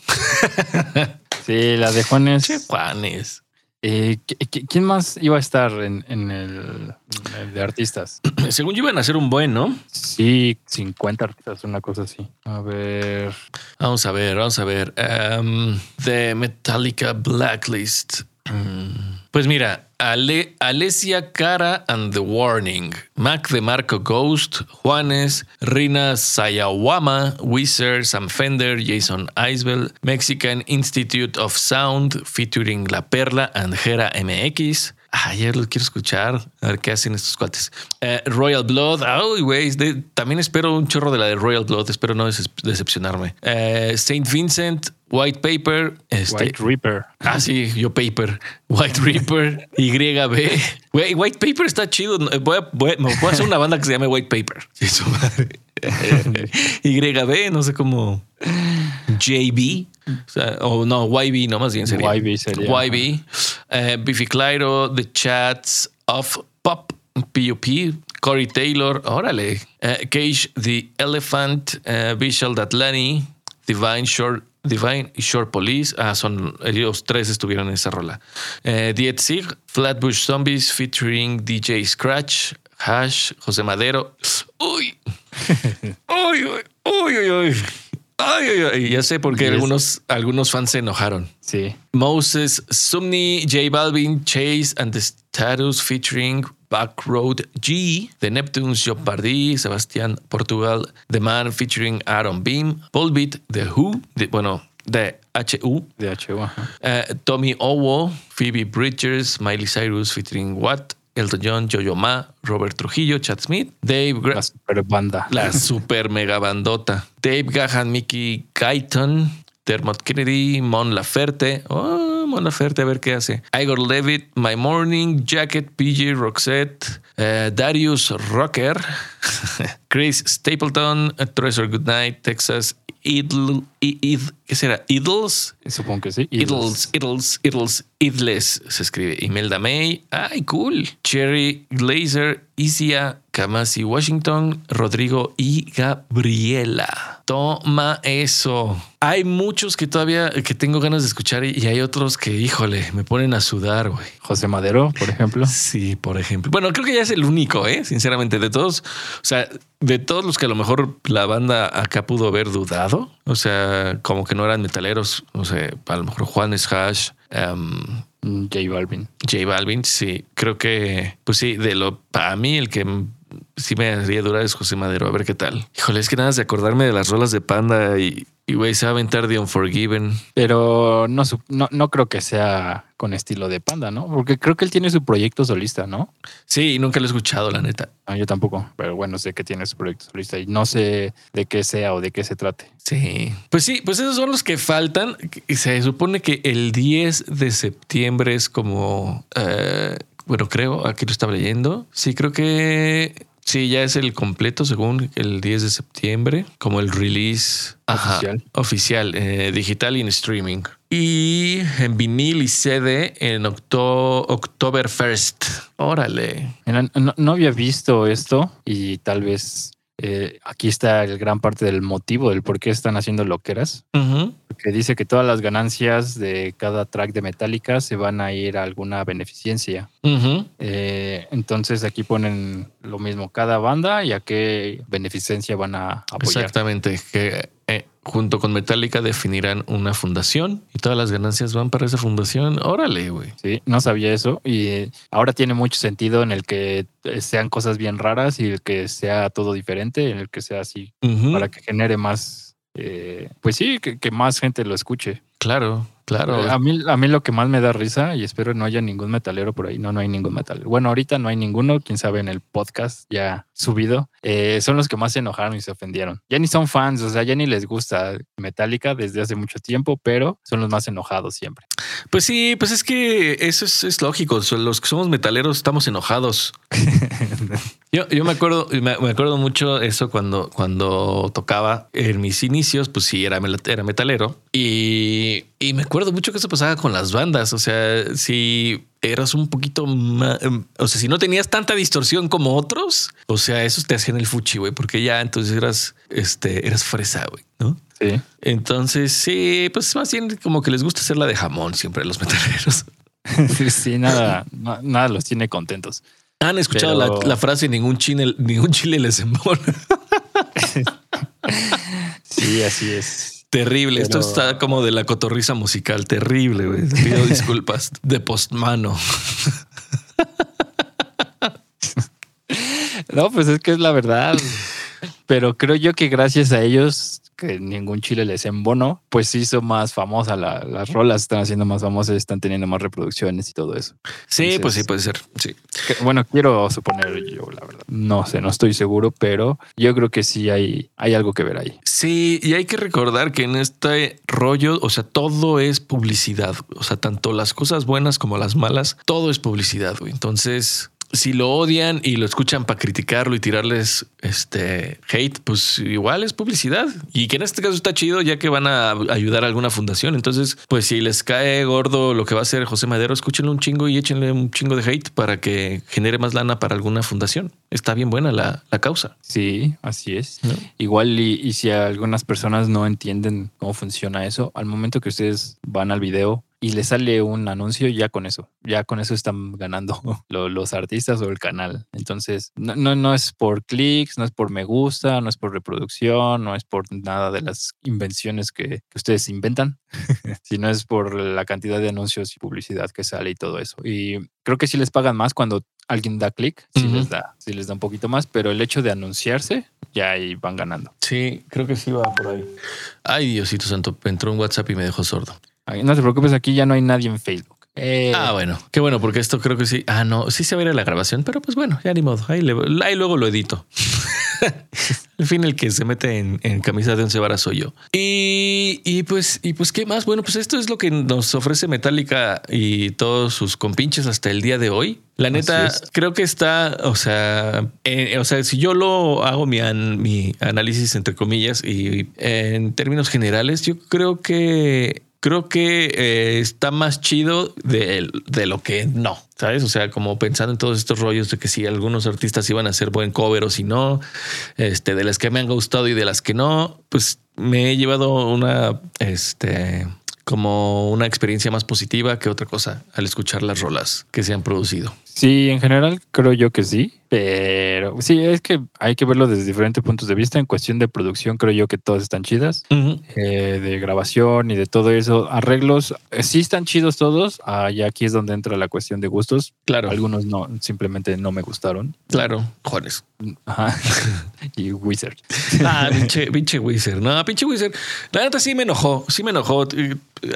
B: Sí, la de Juanes.
A: Juanes.
B: Eh, ¿qui- qui- ¿Quién más iba a estar en, en el, en el de artistas?
A: Según yo iban a hacer un buen, ¿no?
B: Sí, 50 artistas, una cosa así. A ver.
A: Vamos a ver, vamos a ver. Um, The Metallica Blacklist. Pues mira, Ale- Alessia Cara and the Warning, Mac de Marco Ghost, Juanes, Rina Sayawama, Wizard, Sam Fender, Jason Isbell, Mexican Institute of Sound featuring La Perla and Jera MX. Ah, ya lo quiero escuchar. A ver qué hacen estos cuates. Eh, Royal Blood. Ay, güey. También espero un chorro de la de Royal Blood. Espero no decepcionarme. Eh, Saint Vincent, White Paper. Este,
B: White Reaper.
A: Ah, sí, yo Paper. White Reaper, YB. Güey, White Paper está chido. Voy a, voy me voy a hacer una banda que se llame White Paper. Sí, su madre. YB, no sé cómo. JB. O, sea, o no, YB, no, más bien sería.
B: YB sería.
A: YB. Eh, Biffy Clyro, The Chats of Pop, PUP. Corey Taylor, órale. Eh, Cage the Elephant, eh, Vishal Datlani, Divine Shore, Divine Shore Police. Ah, son ellos tres estuvieron en esa rola. Eh, Diet Sig, Flatbush Zombies featuring DJ Scratch, Hash, José Madero. Uy. uy, uy, uy, uy, uy. Ay, ay, ay, ya sé por qué
B: Yes.
A: algunos, algunos fans se enojaron.
B: Sí.
A: Moses Sumney, J Balvin, Chase and the Status featuring Backroad G, The Neptunes, Job Pardí, Sebastián Portugal, The Man featuring Aaron Beam, Volbeat, The Who, de- bueno, de HU,
B: De HU. ajá.
A: eh, Tommy Owo, Phoebe Bridgers, Miley Cyrus featuring What, Elton John, Jojo Ma, Robert Trujillo, Chad Smith, Dave Gra-
B: La super banda.
A: la super mega bandota. Dave Gahan, Mickey Guyton, Dermot Kennedy, Mon Laferte. Oh, Mon Laferte, a ver qué hace. Igor Levitt, My Morning, Jacket, PJ Roxette, eh, Darius Rocker, Chris Stapleton, Treasure Goodnight, Texas, Idle, I- Id- ¿qué será? Idles,
B: Supongo que sí.
A: Idles, Idles, Idles, Idles se escribe. Imelda May. Ay, cool. Cherry Glazer, Isia, Kamasi Washington, Rodrigo y Gabriela. Toma eso. Hay muchos que todavía que tengo ganas de escuchar y hay otros que, híjole, me ponen a sudar, güey.
B: José Madero, por ejemplo.
A: Sí, por ejemplo. Bueno, creo que ya es el único, ¿eh? Sinceramente, de todos, o sea, de todos los que a lo mejor la banda acá pudo haber dudado, o sea, como que no eran metaleros, o sea, a lo mejor Juanes Hash, em,
B: Mm, J Balvin.
A: J Balvin, sí, creo que, pues sí, de lo, para mí el que sí me haría durar es José Madero, a ver qué tal. Híjole, es que nada de acordarme de las rolas de Panda y, y güey, se va a aventar de Unforgiven.
B: Pero no, no, no creo que sea con estilo de panda, ¿no? Porque creo que él tiene su proyecto solista, ¿no?
A: Sí, nunca lo he escuchado, la neta.
B: No, yo tampoco, pero bueno, sé que tiene su proyecto solista y no sé de qué sea o de qué se trate.
A: Sí. Pues sí, pues esos son los que faltan. Y se supone que el 10 de septiembre es como, eh, bueno, creo, aquí lo estaba leyendo. Sí, creo que sí, ya es el completo según el 10 de septiembre, como el release ajá,
B: Oficial.
A: oficial, eh, digital y en streaming. Y en vinil y CD en octo, October 1st. Órale.
B: No había visto esto y tal vez eh, aquí está el gran parte del motivo del por qué están haciendo loqueras.
A: Ujú.
B: Que dice que todas las ganancias de cada track de Metallica se van a ir a alguna beneficencia. Eh, entonces aquí ponen lo mismo, cada banda y a qué beneficencia van a apoyar.
A: Exactamente, que eh, junto con Metallica definirán una fundación y todas las ganancias van para esa fundación. Órale, güey.
B: Sí, no sabía eso y eh, ahora tiene mucho sentido en el que eh, sean cosas bien raras y el que sea todo diferente, en el que sea así para que genere más, eh, pues sí, que, que más gente lo escuche.
A: Claro, claro.
B: A mí, a mí lo que más me da risa, y espero no haya ningún metalero por ahí, no, no hay ningún metalero. Bueno, ahorita no hay ninguno, quién sabe, en el podcast ya subido, eh, son los que más se enojaron y se ofendieron. Ya ni son fans, o sea, ya ni les gusta Metallica desde hace mucho tiempo, pero son los más enojados siempre.
A: Pues sí, pues es que eso es, es lógico. Los que somos metaleros estamos enojados. Yo, yo me acuerdo, me, me acuerdo mucho eso cuando, cuando tocaba en mis inicios, pues sí, era metalero. Y, y me acuerdo mucho que eso pasaba con las bandas. O sea, si eras un poquito más, o sea, si no tenías tanta distorsión como otros, o sea, esos te hacían el fuchi, güey, porque ya entonces eras, este, eras fresa, güey, ¿no?
B: Sí.
A: Entonces, sí, pues más bien como que les gusta hacer la de jamón siempre a los metaleros.
B: sí, nada, na- nada los tiene contentos.
A: Han escuchado
B: Pero-
A: la, la frase ningún chile, ningún chile les embona.
B: Sí, así es.
A: Terrible. Esto está como de la cotorriza musical. Terrible, güey. Pido disculpas de postmano.
B: No, pues es que es la verdad. Pero creo yo que gracias a ellos, que ningún chile les embonó, pues hizo más famosa. la- las rolas están haciendo más famosas, están teniendo más reproducciones y todo eso.
A: Sí,
B: Entonces-
A: pues sí, puede ser. Sí.
B: Que, bueno, quiero suponer yo, la verdad. No sé, no estoy seguro, pero yo creo que sí hay, hay algo que ver ahí.
A: Sí, y hay que recordar que en este rollo, o sea, todo es publicidad. O sea, tanto las cosas buenas como las malas, todo es publicidad, güey. Entonces, si lo odian y lo escuchan para criticarlo y tirarles este hate, pues igual es publicidad. Y que en este caso está chido, ya que van a ayudar a alguna fundación. Entonces, pues si les cae gordo lo que va a hacer José Madero, escúchenle un chingo y échenle un chingo de hate para que genere más lana para alguna fundación. Está bien buena la, la causa.
B: Sí, así es.
A: ¿no?
B: Igual y, y si algunas personas no entienden cómo funciona eso, al momento que ustedes van al video y les sale un anuncio, ya con eso, ya con eso están ganando lo- los artistas o el canal. Entonces, no, no, no es por clics, no es por me gusta, no es por reproducción, no es por nada de las invenciones que, que ustedes inventan, sino es por la cantidad de anuncios y publicidad que sale y todo eso. Y creo que sí les pagan más cuando alguien da clic, sí les da, sí les da un poquito más, pero el hecho de anunciarse, ya ahí van ganando.
A: Sí, creo que sí va por ahí. Ay, Diosito Santo, entró un WhatsApp y me dejó sordo.
B: No te preocupes, aquí ya no hay nadie en Facebook. Eh,
A: Ah, bueno, qué bueno, porque esto creo que sí. Ah, no, sí se va a ir a la grabación, pero pues bueno, ya ni modo. Ahí, le- ahí luego lo edito. Al fin, el que se mete en, en camisa de once varas soy yo. Y, y pues, y pues, ¿qué más? Bueno, pues esto es lo que nos ofrece Metallica y todos sus compinches hasta el día de hoy. La neta, creo que está, o sea, eh, o sea, si yo lo hago mi, an- mi análisis entre comillas y en términos generales, yo creo que creo que eh, está más chido de, de lo que no, ¿sabes? O sea, como pensando en todos estos rollos de que si algunos artistas iban a hacer buen cover o si no, este, de las que me han gustado y de las que no, pues me he llevado una, este, como una experiencia más positiva que otra cosa al escuchar las rolas que se han producido.
B: Sí, en general creo yo que sí, pero sí, es que hay que verlo desde diferentes puntos de vista. En cuestión de producción, creo yo que todas están chidas. eh, de grabación y de todo eso. Arreglos, eh, sí están chidos todos. Ah, y aquí es donde entra la cuestión de gustos.
A: Claro,
B: Algunos no, simplemente no me gustaron.
A: claro, Juanes.
B: Ajá. y Wizard.
A: Ah, pinche, pinche Wizard. No, pinche Wizard. La neta sí me enojó, sí me enojó. Eh,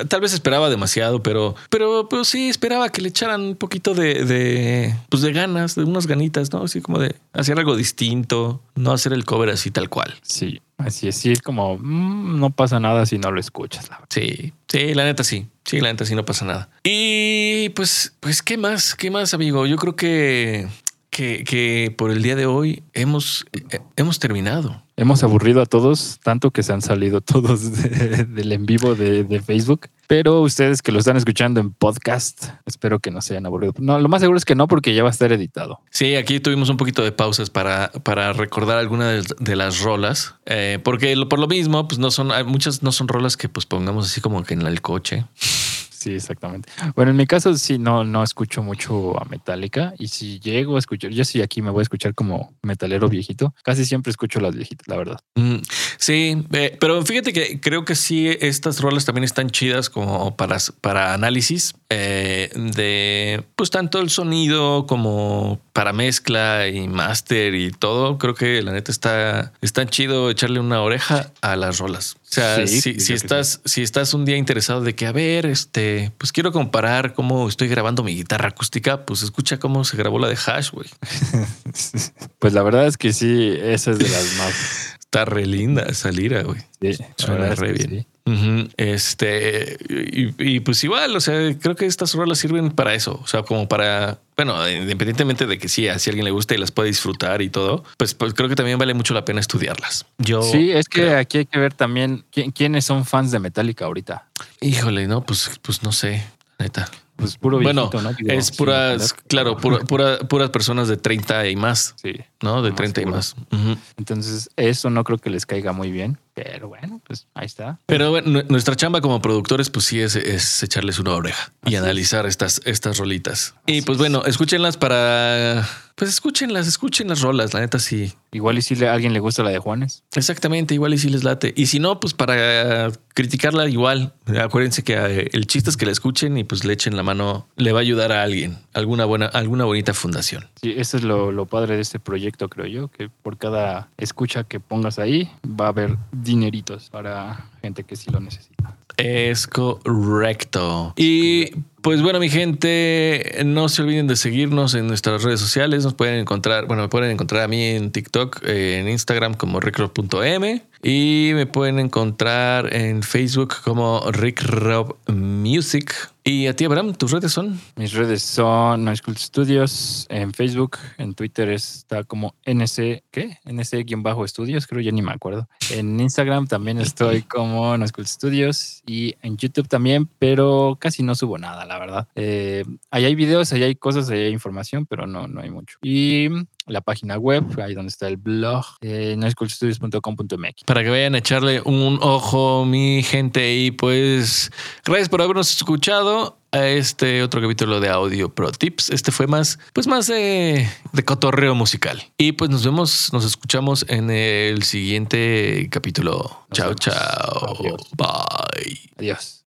A: Tal vez esperaba demasiado, pero, pero, pero sí esperaba que le echaran un poquito de, de, pues de ganas, de unas ganitas, ¿no? Así como de hacer algo distinto, no hacer el cover así tal cual.
B: Sí, así es. Sí, es como mm, no pasa nada si no lo escuchas. La verdad.
A: Sí, sí, la neta sí. Sí, la neta sí no pasa nada. Y pues, pues, ¿qué más? ¿Qué más, amigo? Yo creo que, que, que por el día de hoy hemos, eh, hemos terminado.
B: Hemos aburrido a todos, tanto que se han salido todos de- del en vivo de, Facebook. Pero ustedes que lo están escuchando en podcast, espero que no se hayan aburrido. No, lo más seguro es que no, porque ya va a estar editado.
A: Sí, aquí tuvimos un poquito de pausas para, para recordar algunas de, las rolas, eh, porque por lo mismo, pues no son, muchas no son rolas que pues pongamos así como que en el coche.
B: Sí, exactamente. Bueno, en mi caso sí no, no escucho mucho a Metallica y si llego a escuchar, yo sí aquí me voy a escuchar como metalero viejito, casi siempre escucho las viejitas, la verdad.
A: Mm, sí, eh, pero fíjate que creo que sí, estas rolas también están chidas como para, para análisis eh, de pues tanto el sonido como para mezcla y máster y todo. Creo que la neta está, está chido echarle una oreja a las rolas. O sea,
B: Sí,
A: si, estás, si estás un día interesado de que, a ver, este, pues quiero comparar cómo estoy grabando mi guitarra acústica, pues escucha cómo se grabó la de Hash, güey.
B: Pues la verdad es que sí, esa es de las más.
A: Está re linda esa lira, güey.
B: Sí,
A: Suena re bien. Este, y, y pues igual, o sea, creo que estas rolas sirven para eso. O sea, como para, bueno, independientemente de que sí, a si a alguien le gusta y las puede disfrutar y todo, pues, pues creo que también vale mucho la pena estudiarlas. Yo,
B: Sí, es que
A: creo-
B: aquí hay que ver también quién- quiénes son fans de Metallica ahorita.
A: híjole, no, pues, pues no sé, neta.
B: Pues puro
A: Bueno,
B: viejito, ¿no? Digo,
A: es puras, claro, pura, pura- puras personas de 30 y más,
B: Sí.
A: ¿no? De
B: Más
A: 30 y más.
B: Entonces, eso no creo que les caiga muy bien. Pero bueno, pues ahí está.
A: Pero bueno, nu- nuestra chamba como productores, pues sí es, es echarles una oreja y
B: es.
A: analizar estas, estas rolitas. Y pues
B: es.
A: bueno, escúchenlas para. Pues escúchenlas, escuchen las rolas, la neta sí.
B: Igual y si le- a alguien le gusta la de Juanes.
A: Exactamente, igual y si les late. Y si no, pues para criticarla igual. Acuérdense que eh, el chiste es que la escuchen y pues le echen la mano, le va a ayudar a alguien, alguna buena, alguna bonita fundación.
B: Sí, eso es lo, lo padre de este proyecto, creo yo, que por cada escucha que pongas ahí va a haber dineritos para gente que sí lo necesita.
A: Es correcto. Y pues bueno, mi gente, no se olviden de seguirnos en nuestras redes sociales. Nos pueden encontrar, bueno, me pueden encontrar a mí en TikTok, eh, en Instagram como rickrob.m y me pueden encontrar en Facebook como rickrob music. Y a ti, Abraham, tus redes son.
B: Mis redes son No School Studios en Facebook, en Twitter está como NC, ¿qué? NC-estudios, creo, ya ni me acuerdo. En Instagram también estoy como No School Studios y en YouTube también, pero casi no subo nada, la verdad. Eh, ahí hay videos, ahí hay cosas, ahí hay información, pero no, no hay mucho. Y la página web, ahí donde está el blog, eh.
A: Para que vayan a echarle un ojo, mi gente. Y pues, gracias por habernos escuchado a este otro capítulo de Audio Pro Tips. Este fue más, pues más de, de cotorreo musical. Y pues nos vemos, nos escuchamos en el siguiente capítulo.
B: Nos
A: chao,
B: vemos.
A: chao.
B: Adiós.
A: Bye.
B: Adiós.